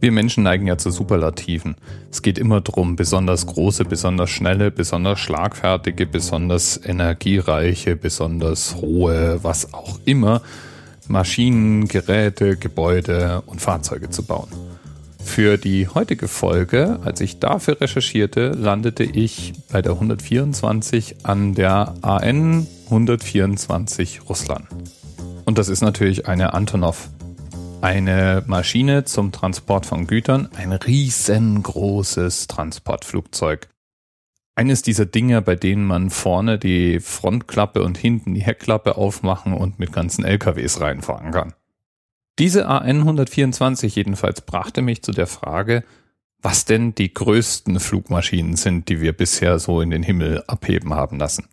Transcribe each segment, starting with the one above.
Wir Menschen neigen ja zu Superlativen. Es geht immer darum, besonders große, besonders schnelle, besonders schlagfertige, besonders energiereiche, besonders hohe, was auch immer, Maschinen, Geräte, Gebäude und Fahrzeuge zu bauen. Für die heutige Folge, als ich dafür recherchierte, landete ich bei der 124 an der AN 124 Russland. Und das ist natürlich eine Antonov eine Maschine zum Transport von Gütern, ein riesengroßes Transportflugzeug. Eines dieser Dinge, bei denen man vorne die Frontklappe und hinten die Heckklappe aufmachen und mit ganzen LKWs reinfahren kann. Diese AN 124 jedenfalls brachte mich zu der Frage, was denn die größten Flugmaschinen sind, die wir bisher so in den Himmel abheben haben lassen.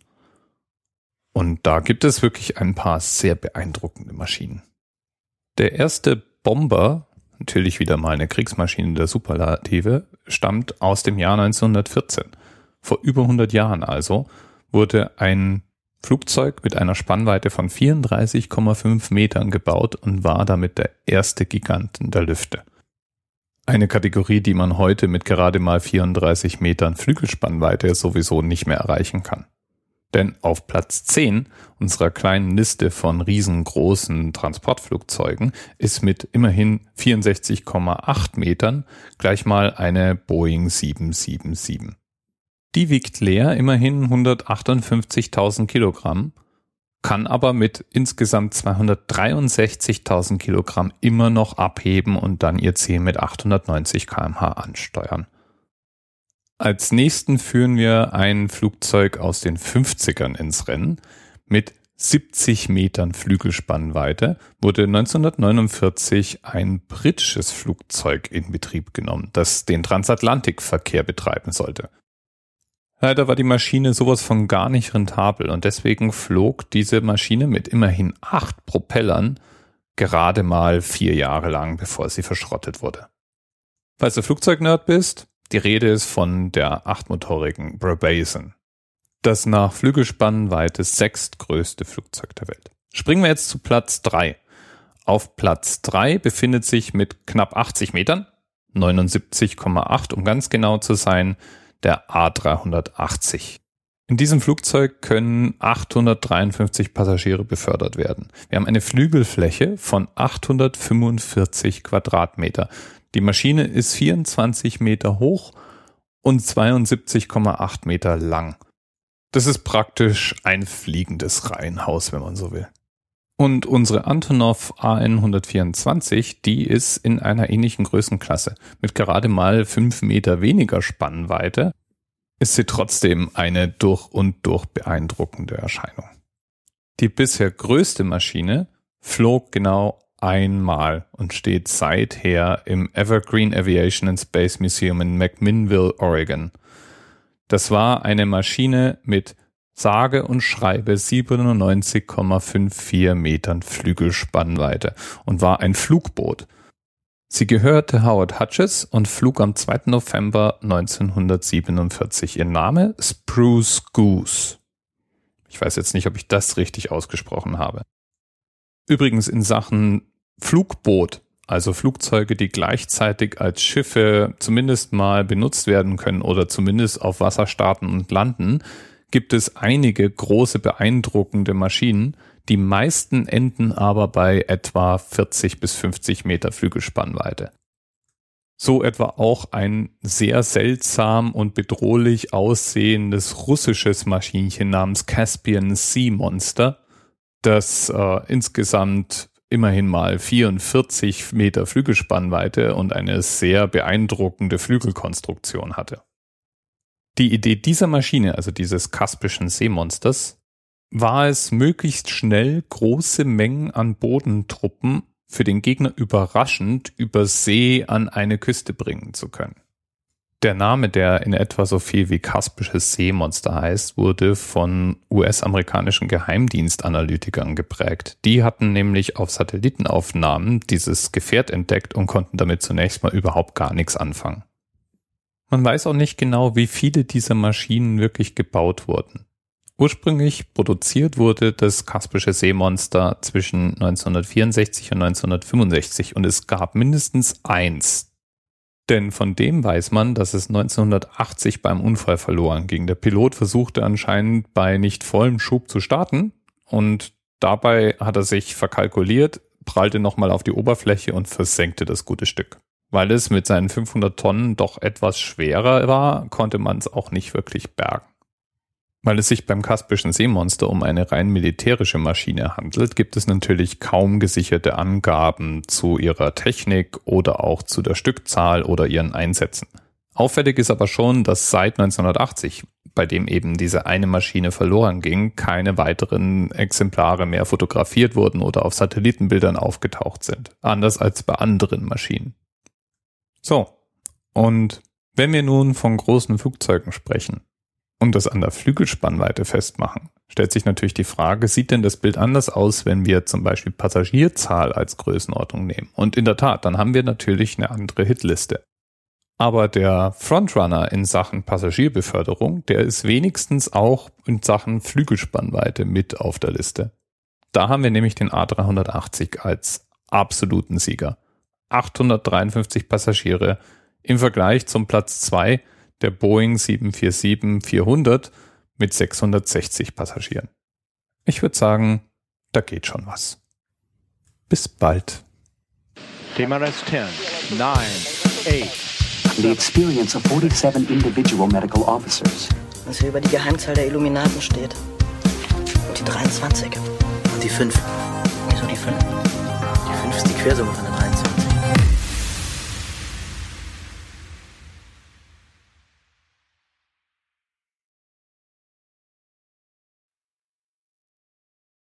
Und da gibt es wirklich ein paar sehr beeindruckende Maschinen. Der erste Bomber, natürlich wieder mal eine Kriegsmaschine der Superlative, stammt aus dem Jahr 1914. Vor über 100 Jahren also wurde ein Flugzeug mit einer Spannweite von 34,5 Metern gebaut und war damit der erste Gigant in der Lüfte. Eine Kategorie, die man heute mit gerade mal 34 Metern Flügelspannweite sowieso nicht mehr erreichen kann. Denn auf Platz 10 unserer kleinen Liste von riesengroßen Transportflugzeugen ist mit immerhin 64,8 Metern gleich mal eine Boeing 777. Die wiegt leer immerhin 158.000 Kilogramm, kann aber mit insgesamt 263.000 Kilogramm immer noch abheben und dann ihr Ziel mit 890 kmh ansteuern. Als nächsten führen wir ein Flugzeug aus den 50ern ins Rennen. Mit 70 Metern Flügelspannweite wurde 1949 ein britisches Flugzeug in Betrieb genommen, das den Transatlantikverkehr betreiben sollte. Leider war die Maschine sowas von gar nicht rentabel und deswegen flog diese Maschine mit immerhin acht Propellern gerade mal vier Jahre lang, bevor sie verschrottet wurde. Falls du Flugzeugnerd bist, die Rede ist von der achtmotorigen Brabazon. Das nach Flügelspannweite sechstgrößte Flugzeug der Welt. Springen wir jetzt zu Platz drei. Auf Platz drei befindet sich mit knapp 80 Metern, 79,8 um ganz genau zu sein, der A380. In diesem Flugzeug können 853 Passagiere befördert werden. Wir haben eine Flügelfläche von 845 Quadratmeter. Die Maschine ist 24 Meter hoch und 72,8 Meter lang. Das ist praktisch ein fliegendes Reihenhaus, wenn man so will. Und unsere Antonov AN 124, die ist in einer ähnlichen Größenklasse. Mit gerade mal fünf Meter weniger Spannweite ist sie trotzdem eine durch und durch beeindruckende Erscheinung. Die bisher größte Maschine flog genau einmal und steht seither im Evergreen Aviation and Space Museum in McMinnville, Oregon. Das war eine Maschine mit sage und schreibe 97,54 Metern Flügelspannweite und war ein Flugboot. Sie gehörte Howard Hutches und flog am 2. November 1947. Ihr Name Spruce Goose. Ich weiß jetzt nicht, ob ich das richtig ausgesprochen habe. Übrigens in Sachen Flugboot, also Flugzeuge, die gleichzeitig als Schiffe zumindest mal benutzt werden können oder zumindest auf Wasser starten und landen, gibt es einige große beeindruckende Maschinen. Die meisten enden aber bei etwa 40 bis 50 Meter Flügelspannweite. So etwa auch ein sehr seltsam und bedrohlich aussehendes russisches Maschinchen namens Caspian Sea Monster, das äh, insgesamt immerhin mal 44 Meter Flügelspannweite und eine sehr beeindruckende Flügelkonstruktion hatte. Die Idee dieser Maschine, also dieses kaspischen Seemonsters, war es möglichst schnell große Mengen an Bodentruppen für den Gegner überraschend über See an eine Küste bringen zu können. Der Name, der in etwa so viel wie Kaspisches Seemonster heißt, wurde von US-amerikanischen Geheimdienstanalytikern geprägt. Die hatten nämlich auf Satellitenaufnahmen dieses Gefährt entdeckt und konnten damit zunächst mal überhaupt gar nichts anfangen. Man weiß auch nicht genau, wie viele dieser Maschinen wirklich gebaut wurden. Ursprünglich produziert wurde das Kaspische Seemonster zwischen 1964 und 1965 und es gab mindestens eins Denn von dem weiß man, dass es 1980 beim Unfall verloren ging. Der Pilot versuchte anscheinend bei nicht vollem Schub zu starten und dabei hat er sich verkalkuliert, prallte nochmal auf die Oberfläche und versenkte das gute Stück. Weil es mit seinen 500 Tonnen doch etwas schwerer war, konnte man es auch nicht wirklich bergen. Weil es sich beim Kaspischen Seemonster um eine rein militärische Maschine handelt, gibt es natürlich kaum gesicherte Angaben zu ihrer Technik oder auch zu der Stückzahl oder ihren Einsätzen. Auffällig ist aber schon, dass seit 1980, bei dem eben diese eine Maschine verloren ging, keine weiteren Exemplare mehr fotografiert wurden oder auf Satellitenbildern aufgetaucht sind. Anders als bei anderen Maschinen. So. Und wenn wir nun von großen Flugzeugen sprechen, und das an der Flügelspannweite festmachen, stellt sich natürlich die Frage, sieht denn das Bild anders aus, wenn wir zum Beispiel Passagierzahl als Größenordnung nehmen? Und in der Tat, dann haben wir natürlich eine andere Hitliste. Aber der Frontrunner in Sachen Passagierbeförderung, der ist wenigstens auch in Sachen Flügelspannweite mit auf der Liste. Da haben wir nämlich den A380 als absoluten Sieger. 853 Passagiere im Vergleich zum Platz 2 der Boeing 747-400 mit 660 Passagieren. Ich würde sagen, da geht schon was. Bis bald. TMRS 10, 9, 8. The experience of 47 individual medical officers. Was hier über die Geheimzahl der Illuminaten steht. Und die 23. Und die 5. Wieso die 5? Die 5 ist die Quersumme von drei.